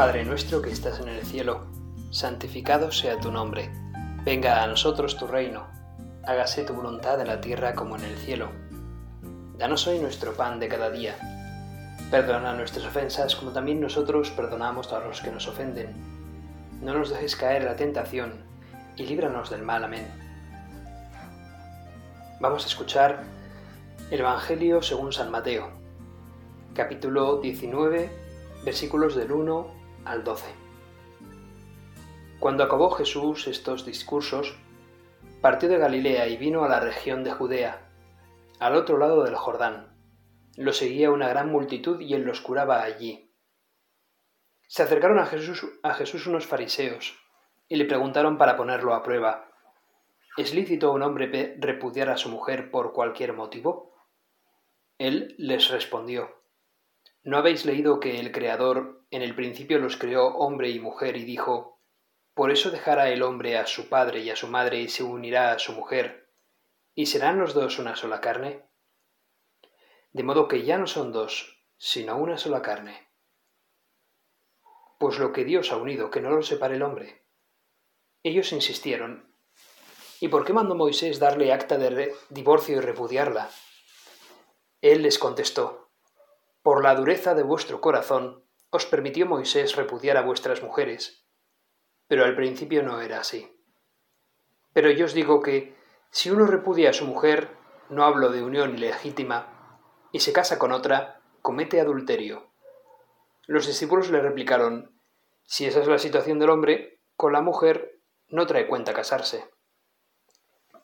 Padre nuestro que estás en el cielo, santificado sea tu nombre. Venga a nosotros tu reino. Hágase tu voluntad en la tierra como en el cielo. Danos hoy nuestro pan de cada día. Perdona nuestras ofensas como también nosotros perdonamos a los que nos ofenden. No nos dejes caer en la tentación y líbranos del mal. Amén. Vamos a escuchar el Evangelio según San Mateo, capítulo 19, versículos del 1 al 12. Cuando acabó Jesús estos discursos, partió de Galilea y vino a la región de Judea, al otro lado del Jordán. Lo seguía una gran multitud y él los curaba allí. Se acercaron a Jesús, a Jesús unos fariseos y le preguntaron para ponerlo a prueba, ¿es lícito un hombre repudiar a su mujer por cualquier motivo? Él les respondió, ¿No habéis leído que el Creador en el principio los creó hombre y mujer y dijo, Por eso dejará el hombre a su padre y a su madre y se unirá a su mujer, y serán los dos una sola carne? De modo que ya no son dos, sino una sola carne. Pues lo que Dios ha unido, que no lo separe el hombre. Ellos insistieron, ¿y por qué mandó Moisés darle acta de divorcio y repudiarla? Él les contestó, por la dureza de vuestro corazón, os permitió Moisés repudiar a vuestras mujeres, pero al principio no era así. Pero yo os digo que, si uno repudia a su mujer, no hablo de unión ilegítima, y se casa con otra, comete adulterio. Los discípulos le replicaron, si esa es la situación del hombre, con la mujer no trae cuenta casarse.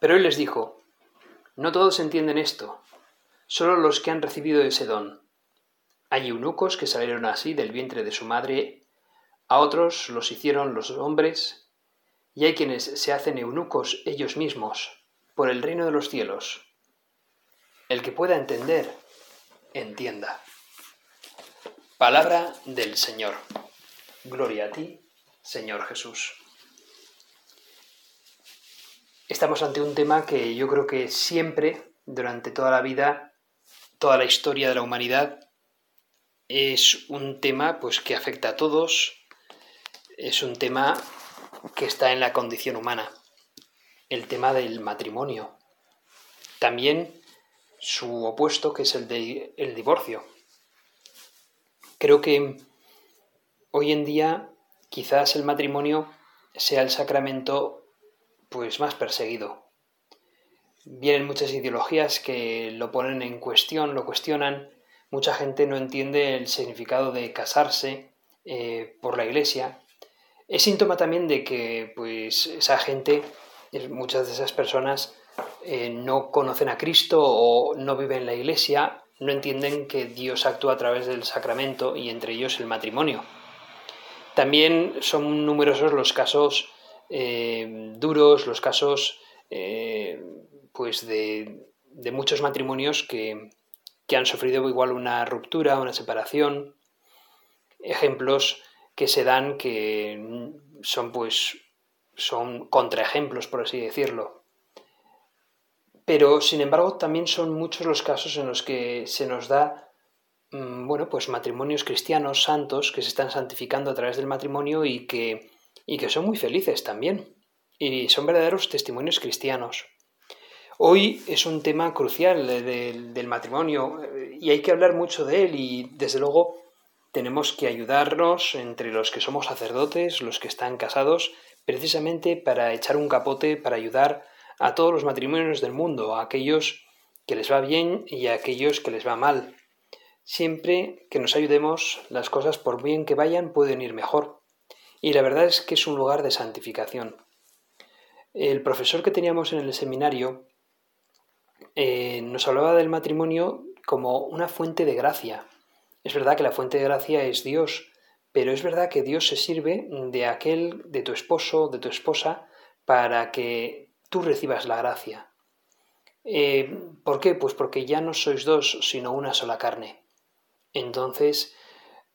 Pero él les dijo, no todos entienden esto, solo los que han recibido ese don. Hay eunucos que salieron así del vientre de su madre, a otros los hicieron los hombres, y hay quienes se hacen eunucos ellos mismos por el reino de los cielos. El que pueda entender, entienda. Palabra del Señor. Gloria a ti, Señor Jesús. Estamos ante un tema que yo creo que siempre, durante toda la vida, toda la historia de la humanidad, es un tema pues que afecta a todos, es un tema que está en la condición humana, el tema del matrimonio. También su opuesto, que es el del el divorcio. Creo que hoy en día quizás el matrimonio sea el sacramento pues más perseguido. Vienen muchas ideologías que lo ponen en cuestión, lo cuestionan, mucha gente no entiende el significado de casarse eh, por la iglesia. Es síntoma también de que pues, esa gente, muchas de esas personas, eh, no conocen a Cristo o no viven en la iglesia, no entienden que Dios actúa a través del sacramento y entre ellos el matrimonio. También son numerosos los casos eh, duros, los casos pues de, de muchos matrimonios que, que han sufrido igual una ruptura, una separación, ejemplos que se dan que son pues son contraejemplos por así decirlo. Pero sin embargo también son muchos los casos en los que se nos da mm, bueno, pues matrimonios cristianos santos que se están santificando a través del matrimonio y que y que son muy felices también y son verdaderos testimonios cristianos. Hoy es un tema crucial del matrimonio eh, y hay que hablar mucho de él y desde luego tenemos que ayudarnos entre los que somos sacerdotes, los que están casados, precisamente para echar un capote, para ayudar a todos los matrimonios del mundo, a aquellos que les va bien y a aquellos que les va mal. Siempre que nos ayudemos, las cosas por bien que vayan pueden ir mejor. Y la verdad es que es un lugar de santificación. El profesor que teníamos en el seminario eh, nos hablaba del matrimonio como una fuente de gracia. Es verdad que la fuente de gracia es Dios, pero es verdad que Dios se sirve de aquel, de tu esposo, de tu esposa, para que tú recibas la gracia. Eh, ¿Por qué? Pues porque ya no sois dos, sino una sola carne. Entonces,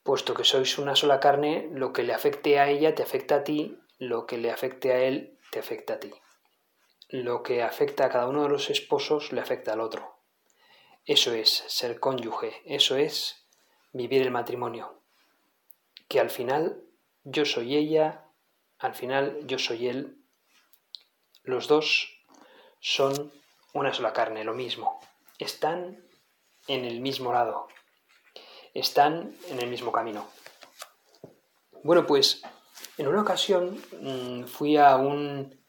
puesto que sois una sola carne, lo que le afecte a ella te afecta a ti, lo que le afecte a él te afecta a ti lo que afecta a cada uno de los esposos le afecta al otro. Eso es ser cónyuge, eso es vivir el matrimonio, que al final yo soy ella, al final yo soy él. Los dos son una sola carne, lo mismo. Están en el mismo lado. Están en el mismo camino. Bueno, pues en una ocasión mm, fui a un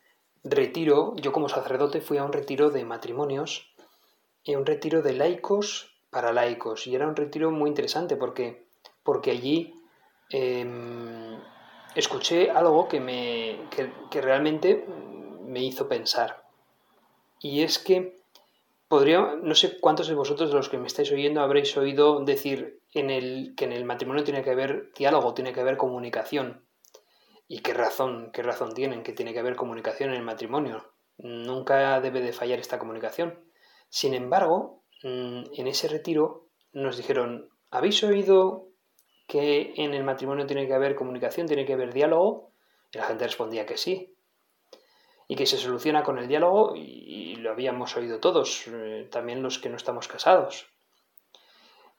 retiro, yo como sacerdote fui a un retiro de matrimonios y un retiro de laicos para laicos. Y era un retiro muy interesante porque, porque allí em, escuché algo que, me, que, realmente me hizo pensar. Y es que podría, no sé cuántos de vosotros de los que me estáis oyendo habréis oído decir en el, que en el matrimonio tiene que haber diálogo, tiene que haber comunicación. Y qué razón, qué razón tienen que tiene que haber comunicación en el matrimonio. Nunca debe de fallar esta comunicación. Sin embargo, mm, en ese retiro nos dijeron, ¿habéis oído que en el matrimonio tiene que haber comunicación, tiene que haber diálogo? Y la gente respondía que sí. Y que se soluciona con el diálogo, y, lo habíamos oído todos, eh, también los que no estamos casados.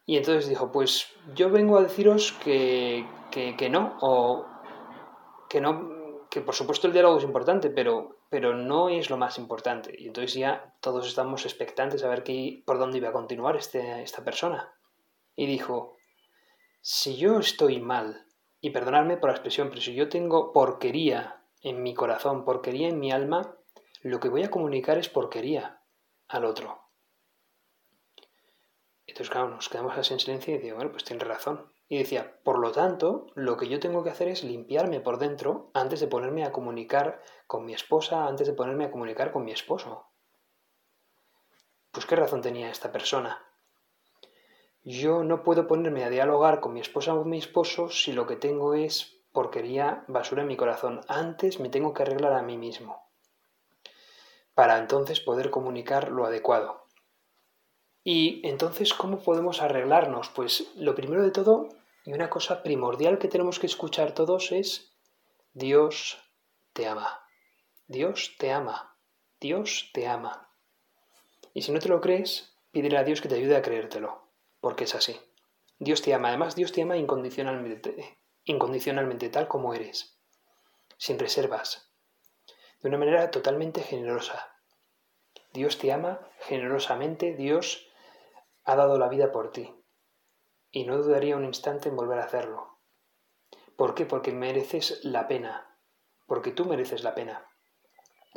Y entonces dijo, pues yo vengo a deciros que, que, no, o que no, que por supuesto el diálogo es importante, pero, pero no es lo más importante. Y entonces ya todos estamos expectantes a ver qué, por dónde iba a continuar este, esta persona. Y dijo, si yo estoy mal, y perdonadme por la expresión, pero si yo tengo porquería en mi corazón, porquería en mi alma, lo que voy a comunicar es porquería al otro. Entonces, claro, nos quedamos así en silencio y digo, bueno, pues tiene razón. Y decía, por lo tanto, lo que yo tengo que hacer es limpiarme por dentro antes de ponerme a comunicar con mi esposa, antes de ponerme a comunicar con mi esposo. Pues qué razón tenía esta persona. Yo no puedo ponerme a dialogar con mi esposa o mi esposo si lo que tengo es porquería, basura en mi corazón. Antes me tengo que arreglar a mí mismo para entonces poder comunicar lo adecuado. Y entonces, ¿cómo podemos arreglarnos? Pues lo primero de todo, y una cosa primordial que tenemos que escuchar todos es, Dios te ama. Dios te ama. Dios te ama. Y si no te lo crees, pídele a Dios que te ayude a creértelo porque es así. Dios te ama, además Dios te ama incondicionalmente, incondicionalmente tal como eres, sin reservas, de una manera totalmente generosa. Dios te ama generosamente, Dios ha dado la vida por ti y no dudaría un instante en volver a hacerlo. ¿Por qué? Porque mereces la pena, porque tú mereces la pena.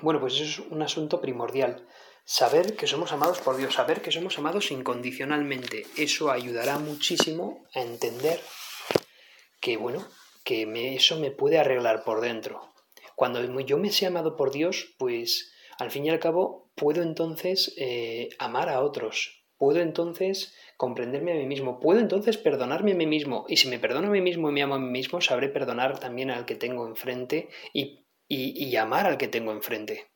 Bueno, pues eso es un asunto primordial saber que somos amados por Dios, saber que somos amados incondicionalmente. Eso ayudará muchísimo a entender que, bueno, que eso me puede arreglar por dentro. Cuando yo me sé amado por Dios, pues al fin y al cabo puedo entonces eh, amar a otros, puedo entonces comprenderme a mí mismo, puedo entonces perdonarme a mí mismo. Y si me perdono a mí mismo y me amo a mí mismo, sabré perdonar también al que tengo enfrente y, y amar al que tengo enfrente.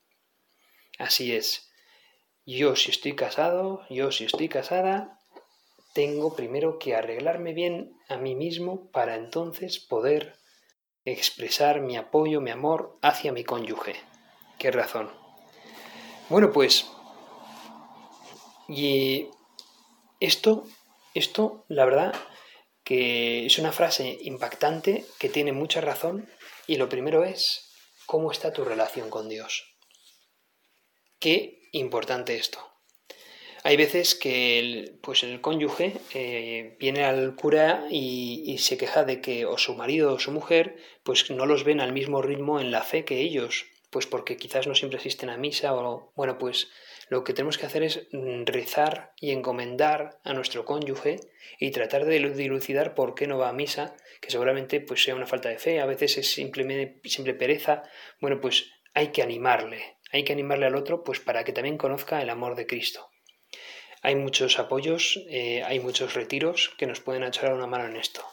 Así es. Yo si estoy casado, yo si estoy casada, tengo primero que arreglarme bien a mí mismo para entonces poder expresar mi apoyo, mi amor hacia mi cónyuge. ¿Qué razón? Bueno, pues... Y esto, esto, la verdad, que es una frase impactante que tiene mucha razón y lo primero es cómo está tu relación con Dios. ¿Qué importante esto. Hay veces que el, pues el cónyuge eh, viene al cura y, se queja de que o su marido o su mujer pues no los ven al mismo ritmo en la fe que ellos, pues porque quizás no siempre asisten a misa o bueno pues lo que tenemos que hacer es rezar y encomendar a nuestro cónyuge y tratar de dilucidar por qué no va a misa, que seguramente pues sea una falta de fe, a veces es simplemente simple pereza, bueno pues hay que animarle, hay que animarle al otro pues para que también conozca el amor de Cristo. Hay muchos apoyos, eh, hay muchos retiros que nos pueden echar una mano en esto.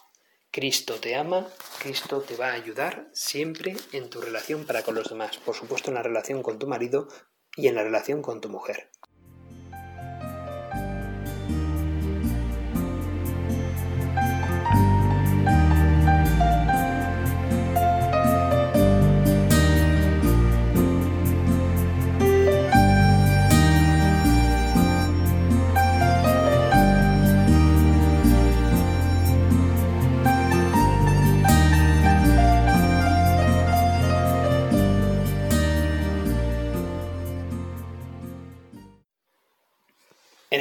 Cristo te ama, Cristo te va a ayudar siempre en tu relación para con los demás, por supuesto en la relación con tu marido y en la relación con tu mujer.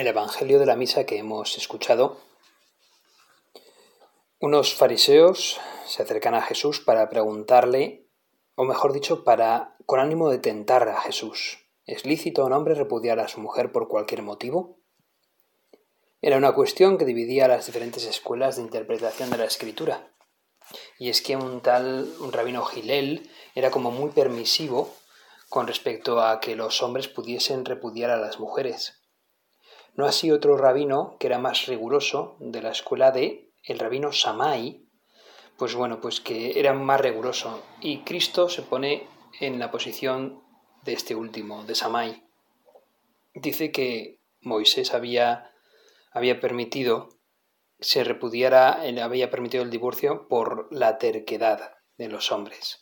El Evangelio de la misa que hemos escuchado, unos fariseos se acercan a Jesús para preguntarle, o mejor dicho, para con ánimo de tentar a Jesús. ¿Es lícito a un hombre repudiar a su mujer por cualquier motivo? Era una cuestión que dividía las diferentes escuelas de interpretación de la escritura. Y es que un tal un rabino Gilel era como muy permisivo con respecto a que los hombres pudiesen repudiar a las mujeres. No así otro rabino que era más riguroso de la escuela de el rabino Samai, pues bueno, pues que era más riguroso. Y Cristo se pone en la posición de este último, de Samai. Dice que Moisés había, había permitido se repudiara, había permitido el divorcio por la terquedad de los hombres.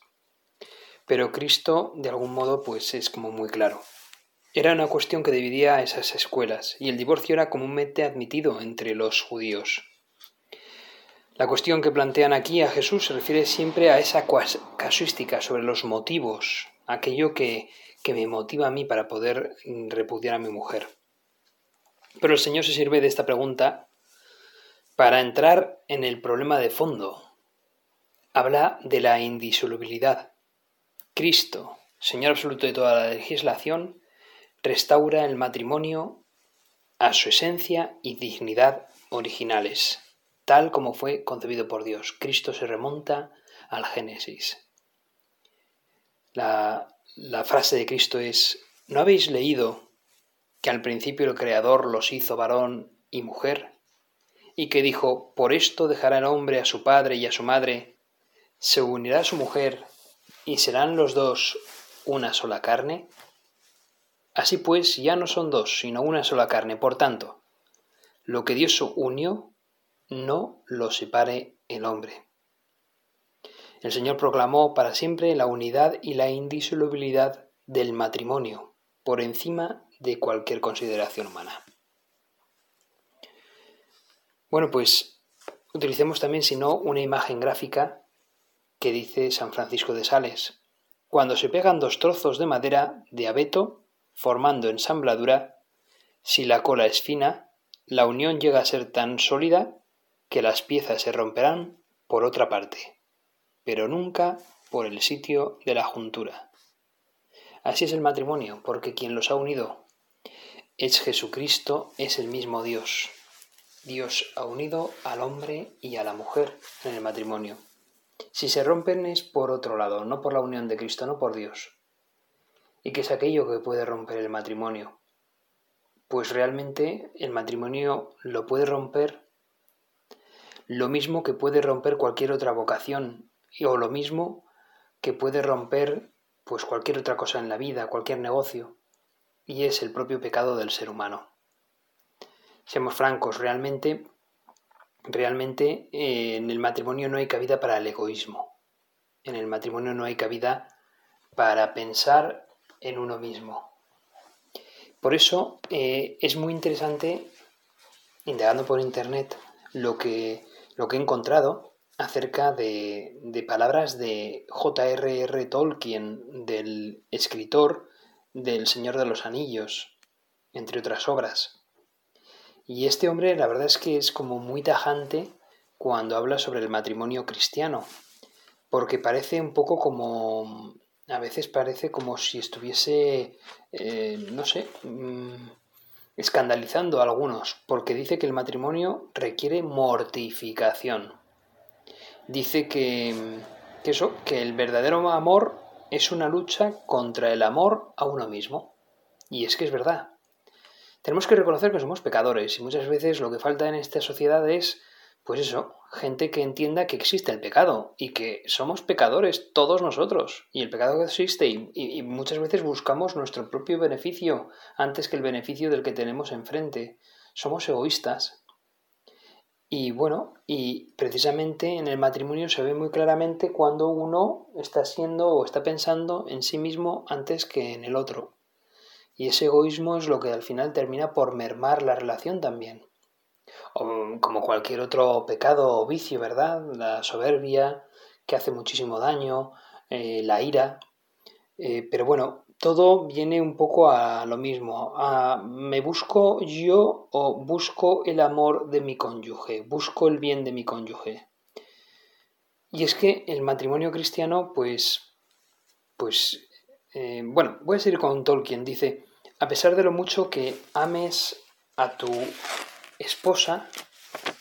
Pero Cristo, de algún modo, pues es como muy claro. Era una cuestión que dividía a esas escuelas, y el divorcio era comúnmente admitido entre los judíos. La cuestión que plantean aquí a Jesús se refiere siempre a esa casuística sobre los motivos, aquello que, que me motiva a mí para poder repudiar a mi mujer. Pero el Señor se sirve de esta pregunta para entrar en el problema de fondo. Habla de la indisolubilidad. Cristo, Señor absoluto de toda la legislación, restaura el matrimonio a su esencia y dignidad originales, tal como fue concebido por Dios. Cristo se remonta al Génesis. La, la frase de Cristo es, ¿no habéis leído que al principio el Creador los hizo varón y mujer? y que dijo, por esto dejará el hombre a su padre y a su madre, se unirá a su mujer, y serán los dos una sola carne? Así pues, ya no son dos, sino una sola carne. Por tanto, lo que Dios unió, no lo separe el hombre. El Señor proclamó para siempre la unidad y la indisolubilidad del matrimonio, por encima de cualquier consideración humana. Bueno, pues utilicemos también, si no, una imagen gráfica que dice San Francisco de Sales. Cuando se pegan dos trozos de madera de abeto, formando ensambladura, si la cola es fina, la unión llega a ser tan sólida que las piezas se romperán por otra parte, pero nunca por el sitio de la juntura. Así es el matrimonio, porque quien los ha unido es Jesucristo, es el mismo Dios. Dios ha unido al hombre y a la mujer en el matrimonio. Si se rompen es por otro lado, no por la unión de Cristo, no por Dios. ¿Y qué es aquello que puede romper el matrimonio? Pues realmente el matrimonio lo puede romper lo mismo que puede romper cualquier otra vocación o lo mismo que puede romper pues cualquier otra cosa en la vida, cualquier negocio, y es el propio pecado del ser humano. Seamos francos, realmente, realmente eh, en el matrimonio no hay cabida para el egoísmo. En el matrimonio no hay cabida para pensar en uno mismo. Por eso eh, es muy interesante, indagando por internet, lo que, lo que he encontrado acerca de, de palabras de J.R.R. Tolkien, del escritor del Señor de los Anillos, entre otras obras. Y este hombre la verdad es que es como muy tajante cuando habla sobre el matrimonio cristiano, porque parece un poco como, a veces parece como si estuviese, eh, no sé, mm, escandalizando a algunos, porque dice que el matrimonio requiere mortificación. Dice que, que eso, que el verdadero amor es una lucha contra el amor a uno mismo. Y es que es verdad. Tenemos que reconocer que somos pecadores y muchas veces lo que falta en esta sociedad es, pues eso, gente que entienda que existe el pecado y que somos pecadores todos nosotros y el pecado existe y, muchas veces buscamos nuestro propio beneficio antes que el beneficio del que tenemos enfrente. Somos egoístas. Y bueno, y precisamente en el matrimonio se ve muy claramente cuando uno está siendo o está pensando en sí mismo antes que en el otro. Y ese egoísmo es lo que al final termina por mermar la relación también. O como cualquier otro pecado o vicio, ¿verdad? La soberbia, que hace muchísimo daño, eh, la ira. Eh, pero bueno, todo viene un poco a lo mismo. A, ¿Me busco yo o busco el amor de mi cónyuge? ¿Busco el bien de mi cónyuge? Y es que el matrimonio cristiano, pues, pues, eh, bueno, voy a seguir con Tolkien. Dice, a pesar de lo mucho que ames a tu esposa,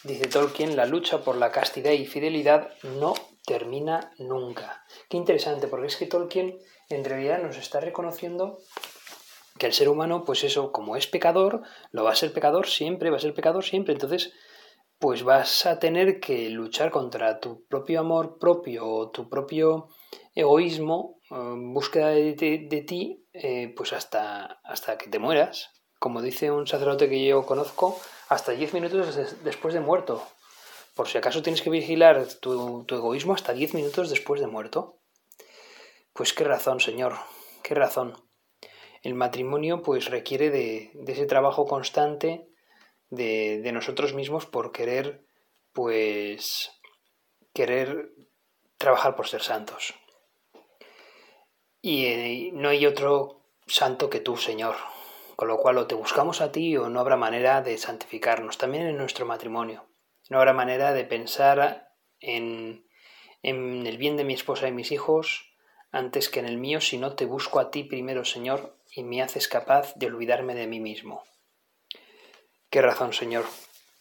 dice Tolkien, la lucha por la castidad y fidelidad no termina nunca. Qué interesante, porque es que Tolkien en realidad nos está reconociendo que el ser humano, pues eso, como es pecador, lo va a ser pecador siempre, va a ser pecador siempre. Entonces, pues vas a tener que luchar contra tu propio amor propio o tu propio egoísmo, búsqueda de, ti, eh, pues hasta, hasta que te mueras. Como dice un sacerdote que yo conozco, hasta 10 minutos después de muerto. Por si acaso tienes que vigilar tu, egoísmo hasta 10 minutos después de muerto. Pues qué razón, Señor, qué razón. El matrimonio pues requiere de, ese trabajo constante de, de, nosotros mismos por querer pues querer trabajar por ser santos. Y eh, no hay otro santo que tú, Señor. Con lo cual o te buscamos a ti o no habrá manera de santificarnos. También en nuestro matrimonio. No habrá manera de pensar en, en el bien de mi esposa y mis hijos antes que en el mío, si no te busco a ti primero, Señor, y me haces capaz de olvidarme de mí mismo. Qué razón, Señor.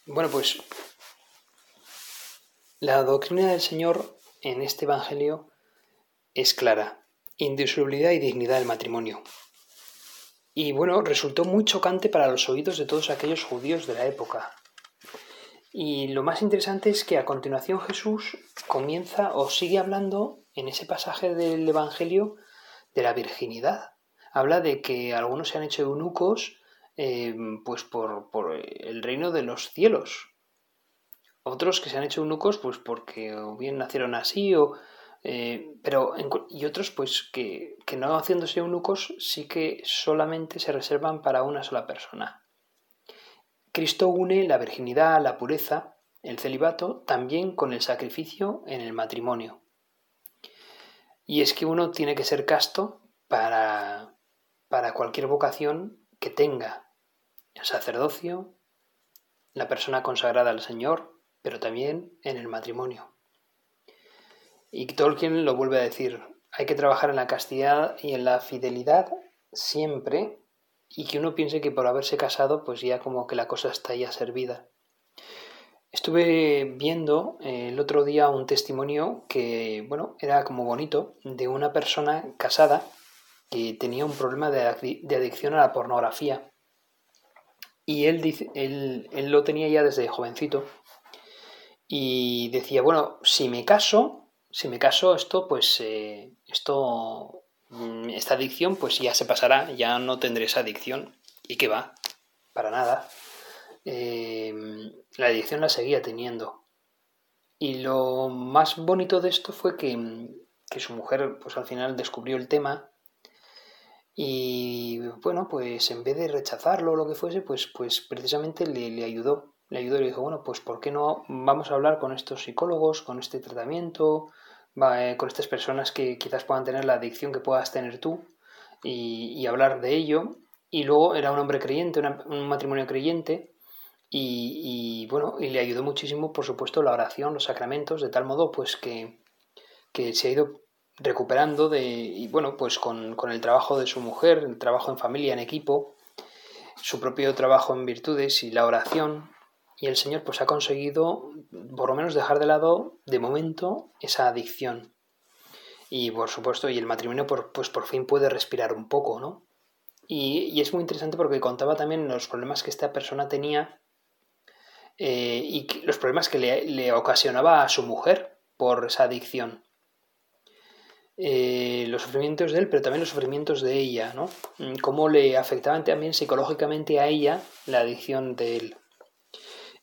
Bueno, pues la doctrina del Señor en este Evangelio es clara. Indisolubilidad y dignidad del matrimonio. Y bueno, resultó muy chocante para los oídos de todos aquellos judíos de la época. Y lo más interesante es que a continuación Jesús comienza o sigue hablando en ese pasaje del Evangelio de la virginidad. Habla de que algunos se han hecho eunucos eh, pues por, el reino de los cielos. Otros que se han hecho eunucos pues porque o bien nacieron así o... Eh, pero y otros pues que, que no haciéndose eunucos sí que solamente se reservan para una sola persona. Cristo une la virginidad, la pureza, el celibato también con el sacrificio en el matrimonio. Y es que uno tiene que ser casto para, para cualquier vocación que tenga. El sacerdocio, la persona consagrada al Señor, pero también en el matrimonio. Y Tolkien lo vuelve a decir, hay que trabajar en la castidad y en la fidelidad siempre y que uno piense que por haberse casado pues ya como que la cosa está ya servida. Estuve viendo eh, el otro día un testimonio que, bueno, era como bonito, de una persona casada que tenía un problema de, adicción a la pornografía. Y él, dice, él, lo tenía ya desde jovencito. Y decía, bueno, si me caso, si me caso, esto, pues, eh, esto, mm, esta adicción, pues ya se pasará, ya no tendré esa adicción. ¿Y qué va? Para nada. Em, la edición la seguía teniendo. Y lo más bonito de esto fue que, su mujer pues al final descubrió el tema y bueno, pues en vez de rechazarlo o lo que fuese, pues, pues precisamente le, le ayudó. Le ayudó y le dijo, bueno, pues ¿por qué no vamos a hablar con estos psicólogos, con este tratamiento, eh, con estas personas que quizás puedan tener la adicción que puedas tener tú y, hablar de ello? Y luego era un hombre creyente, un matrimonio creyente, y, bueno, y le ayudó muchísimo, por supuesto, la oración, los sacramentos, de tal modo pues que, se ha ido recuperando de, y bueno, pues con, con, el trabajo de su mujer, el trabajo en familia, en equipo, su propio trabajo en virtudes y la oración, y el Señor pues ha conseguido por lo menos dejar de lado de momento esa adicción. Y por supuesto, y el matrimonio pues por fin puede respirar un poco, ¿no? Y, y es muy interesante porque contaba también los problemas que esta persona tenía eh, y los problemas que le, ocasionaba a su mujer por esa adicción. Eh, los sufrimientos de él, pero también los sufrimientos de ella, ¿no? Mm, cómo le afectaban también psicológicamente a ella la adicción de él.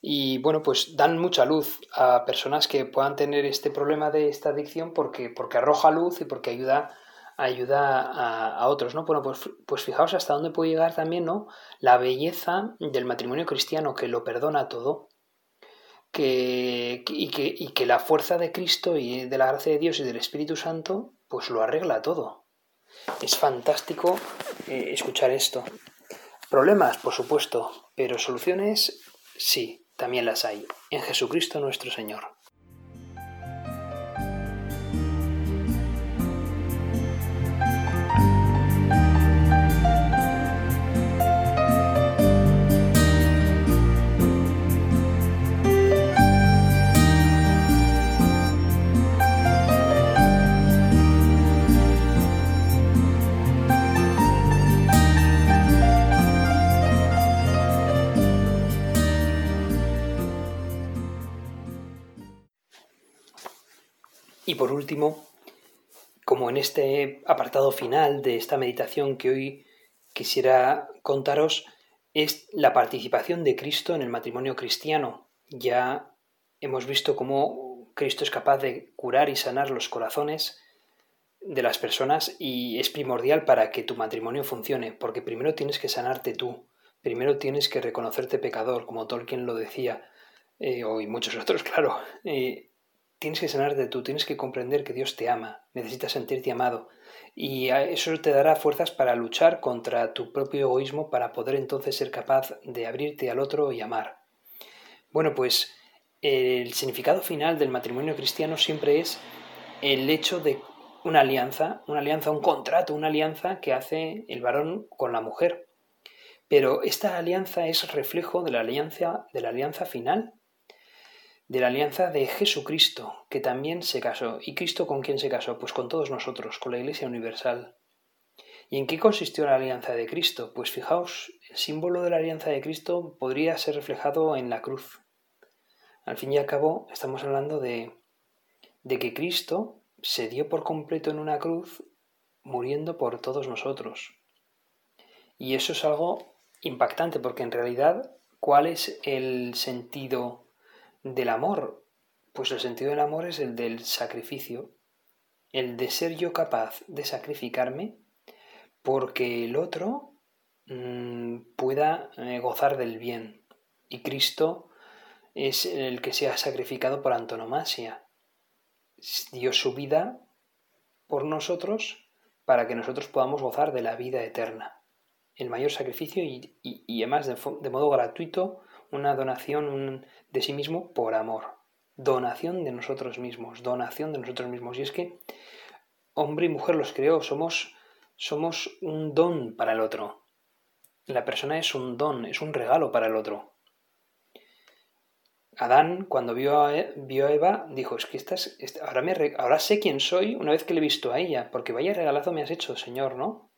Y bueno, pues dan mucha luz a personas que puedan tener este problema de esta adicción porque, porque arroja luz y porque ayuda ayuda a, otros, ¿no? Bueno, pues, pues fijaos hasta dónde puede llegar también, ¿no? La belleza del matrimonio cristiano que lo perdona todo, que, y, que, y que la fuerza de Cristo y de la gracia de Dios y del Espíritu Santo, pues lo arregla todo. Es fantástico eh, escuchar esto. Problemas, por supuesto, pero soluciones, sí, también las hay. En Jesucristo nuestro Señor. Último, como en este apartado final de esta meditación que hoy quisiera contaros, es la participación de Cristo en el matrimonio cristiano. Ya hemos visto cómo Cristo es capaz de curar y sanar los corazones de las personas y es primordial para que tu matrimonio funcione, porque primero tienes que sanarte tú, primero tienes que reconocerte pecador, como Tolkien lo decía, eh, y muchos otros, claro. Eh, tienes que sanarte tú, tienes que comprender que Dios te ama, necesitas sentirte amado. Y eso te dará fuerzas para luchar contra tu propio egoísmo para poder entonces ser capaz de abrirte al otro y amar. Bueno, pues el significado final del matrimonio cristiano siempre es el hecho de una alianza, una alianza, un contrato, una alianza que hace el varón con la mujer. Pero esta alianza es reflejo de la alianza, de la alianza final de la alianza de Jesucristo, que también se casó. ¿Y Cristo con quién se casó? Pues con todos nosotros, con la Iglesia Universal. ¿Y en qué consistió la alianza de Cristo? Pues fijaos, el símbolo de la alianza de Cristo podría ser reflejado en la cruz. Al fin y al cabo, estamos hablando de, de que Cristo se dio por completo en una cruz, muriendo por todos nosotros. Y eso es algo impactante, porque en realidad, ¿cuál es el sentido del amor? Pues el sentido del amor es el del sacrificio, el de ser yo capaz de sacrificarme porque el otro mm, pueda eh, gozar del bien. Y Cristo es el que se ha sacrificado por antonomasia. Dio su vida por nosotros para que nosotros podamos gozar de la vida eterna. El mayor sacrificio y, y, además de modo gratuito una donación de sí mismo por amor. Donación de nosotros mismos, donación de nosotros mismos. Y es que hombre y mujer los creó, somos, somos un don para el otro. La persona es un don, es un regalo para el otro. Adán, cuando vio a, e, Eva, dijo, es que estás, ahora, me, ahora sé quién soy una vez que le he visto a ella, porque vaya regalazo me has hecho, Señor, ¿no?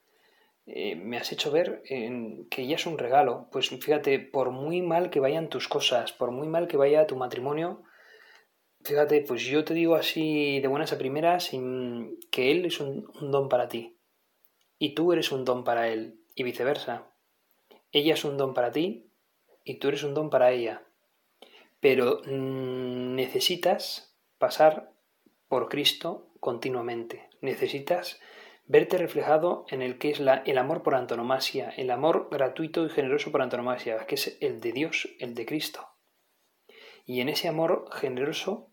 Eh, me has hecho ver que ella es un regalo. Pues fíjate, por muy mal que vayan tus cosas, por muy mal que vaya tu matrimonio, fíjate, pues yo te digo así de buenas a primeras que él es un, don para ti. Y tú eres un don para él, y viceversa. Ella es un don para ti y tú eres un don para ella. Pero mm, necesitas pasar por Cristo continuamente. Necesitas verte reflejado en el que es la, el amor por antonomasia, el amor gratuito y generoso por antonomasia, que es el de Dios, el de Cristo. Y en ese amor generoso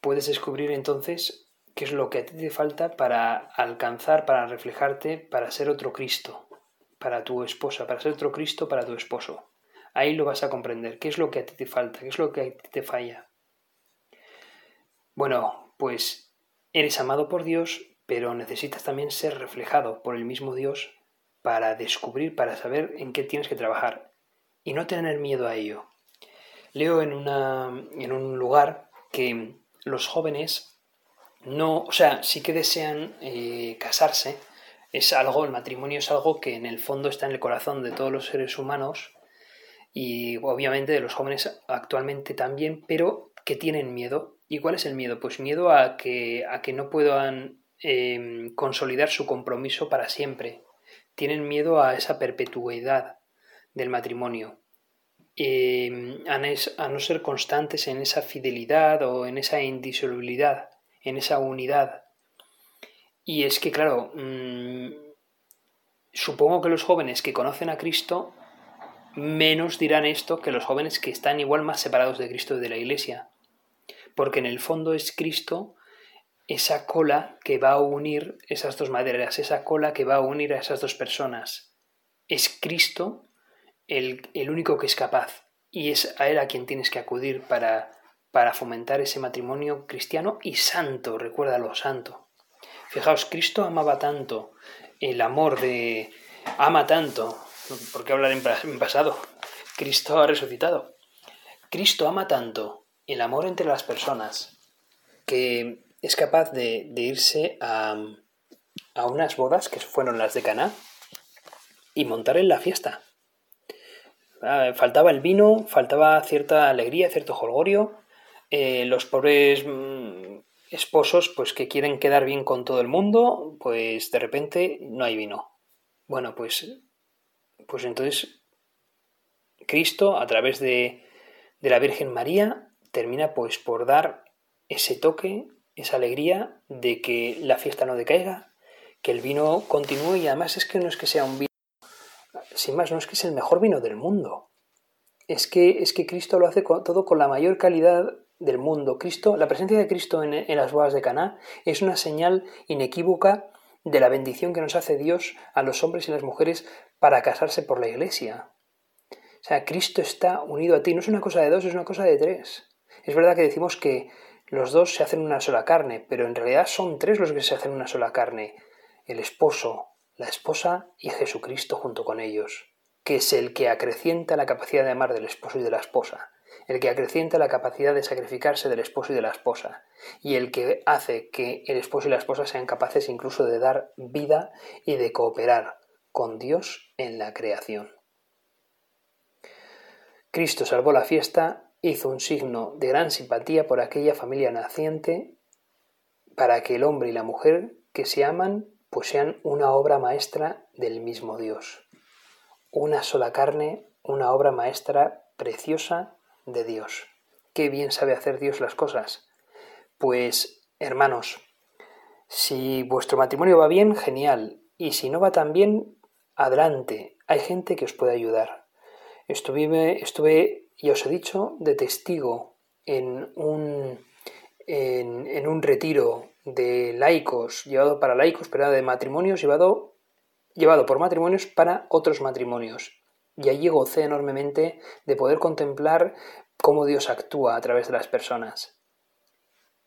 puedes descubrir entonces qué es lo que a ti te falta para alcanzar, para reflejarte, para ser otro Cristo, para tu esposa, para ser otro Cristo para tu esposo. Ahí lo vas a comprender, qué es lo que a ti te falta, qué es lo que a ti te falla. Bueno, pues eres amado por Dios, pero necesitas también ser reflejado por el mismo Dios para descubrir, para saber en qué tienes que trabajar y no tener miedo a ello. Leo en, una, en un lugar que los jóvenes no, o sea, sí que desean eh, casarse, es algo, el matrimonio es algo que en el fondo está en el corazón de todos los seres humanos y obviamente de los jóvenes actualmente también, pero que tienen miedo. ¿Y cuál es el miedo? Pues miedo a que, a que no puedan Em, consolidar su compromiso para siempre. Tienen miedo a esa perpetuidad del matrimonio. Em, a, no ser constantes en esa fidelidad o en esa indisolubilidad, en esa unidad. Y es que, claro, mm, supongo que los jóvenes que conocen a Cristo menos dirán esto que los jóvenes que están igual más separados de Cristo y de la Iglesia. Porque en el fondo es Cristo esa cola que va a unir esas dos maderas, esa cola que va a unir a esas dos personas. Es Cristo el, el único que es capaz y es a Él a quien tienes que acudir para, para fomentar ese matrimonio cristiano y santo, recuérdalo, santo. Fijaos, Cristo amaba tanto, el amor de... ama tanto, ¿por qué hablar en pasado? Cristo ha resucitado. Cristo ama tanto el amor entre las personas que es capaz de, irse a, a, unas bodas que fueron las de Caná y montar en la fiesta. Ah, faltaba el vino, faltaba cierta alegría, cierto jolgorio. Eh, los pobres mm, esposos, pues que quieren quedar bien con todo el mundo, pues de repente no hay vino. Bueno, pues, pues entonces Cristo, a través de, de la Virgen María, termina pues por dar ese toque, esa alegría de que la fiesta no decaiga, que el vino continúe y además es que no es que sea un vino, sin más, no es que es el mejor vino del mundo. Es que, es que Cristo lo hace todo con la mayor calidad del mundo. Cristo, la presencia de Cristo en, en las bodas de Caná es una señal inequívoca de la bendición que nos hace Dios a los hombres y las mujeres para casarse por la iglesia. O sea, Cristo está unido a ti. No es una cosa de dos, es una cosa de tres. Es verdad que decimos que los dos se hacen una sola carne, pero en realidad son tres los que se hacen una sola carne. El esposo, la esposa y Jesucristo junto con ellos, que es el que acrecienta la capacidad de amar del esposo y de la esposa, el que acrecienta la capacidad de sacrificarse del esposo y de la esposa, y el que hace que el esposo y la esposa sean capaces incluso de dar vida y de cooperar con Dios en la creación. Cristo salvó la fiesta, hizo un signo de gran simpatía por aquella familia naciente, para que el hombre y la mujer que se aman pues sean una obra maestra del mismo Dios. Una sola carne, una obra maestra preciosa de Dios. Qué bien sabe hacer Dios las cosas. Pues, hermanos, si vuestro matrimonio va bien, genial. Y si no va tan bien, adelante. Hay gente que os puede ayudar. Estuve, estuve, ya os he dicho, de testigo en un, en, un retiro de laicos, llevado para laicos, pero de matrimonios, llevado, llevado por matrimonios para otros matrimonios. Y allí gocé enormemente de poder contemplar cómo Dios actúa a través de las personas.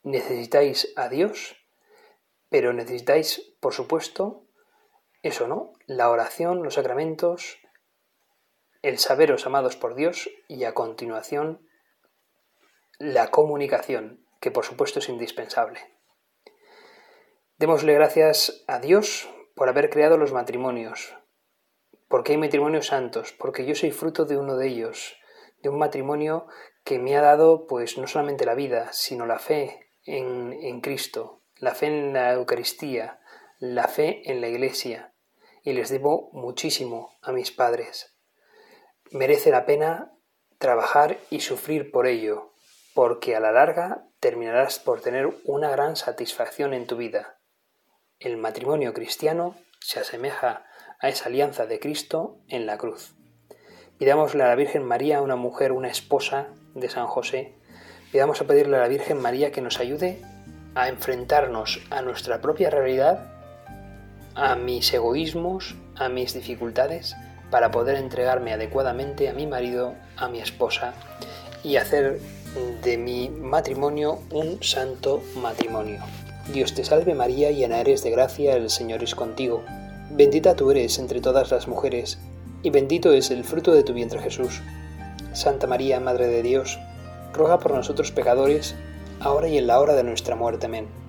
Necesitáis a Dios, pero necesitáis, por supuesto, eso, ¿no? La oración, los sacramentos, el saberos amados por Dios y a continuación la comunicación, que por supuesto es indispensable. Démosle gracias a Dios por haber creado los matrimonios, porque hay matrimonios santos, porque yo soy fruto de uno de ellos, de un matrimonio que me ha dado pues no solamente la vida, sino la fe en, en Cristo, la fe en la Eucaristía, la fe en la Iglesia, y les debo muchísimo a mis padres merece la pena trabajar y sufrir por ello, porque a la larga terminarás por tener una gran satisfacción en tu vida. El matrimonio cristiano se asemeja a esa alianza de Cristo en la cruz. Pidámosle a la Virgen María, una mujer, una esposa de San José, pidamos a pedirle a la Virgen María que nos ayude a enfrentarnos a nuestra propia realidad, a mis egoísmos, a mis dificultades, para poder entregarme adecuadamente a mi marido, a mi esposa y hacer de mi matrimonio un santo matrimonio. Dios te salve María, llena eres de gracia, el Señor es contigo. Bendita tú eres entre todas las mujeres, y bendito es el fruto de tu vientre Jesús. Santa María, Madre de Dios, ruega por nosotros pecadores, ahora y en la hora de nuestra muerte. Amén.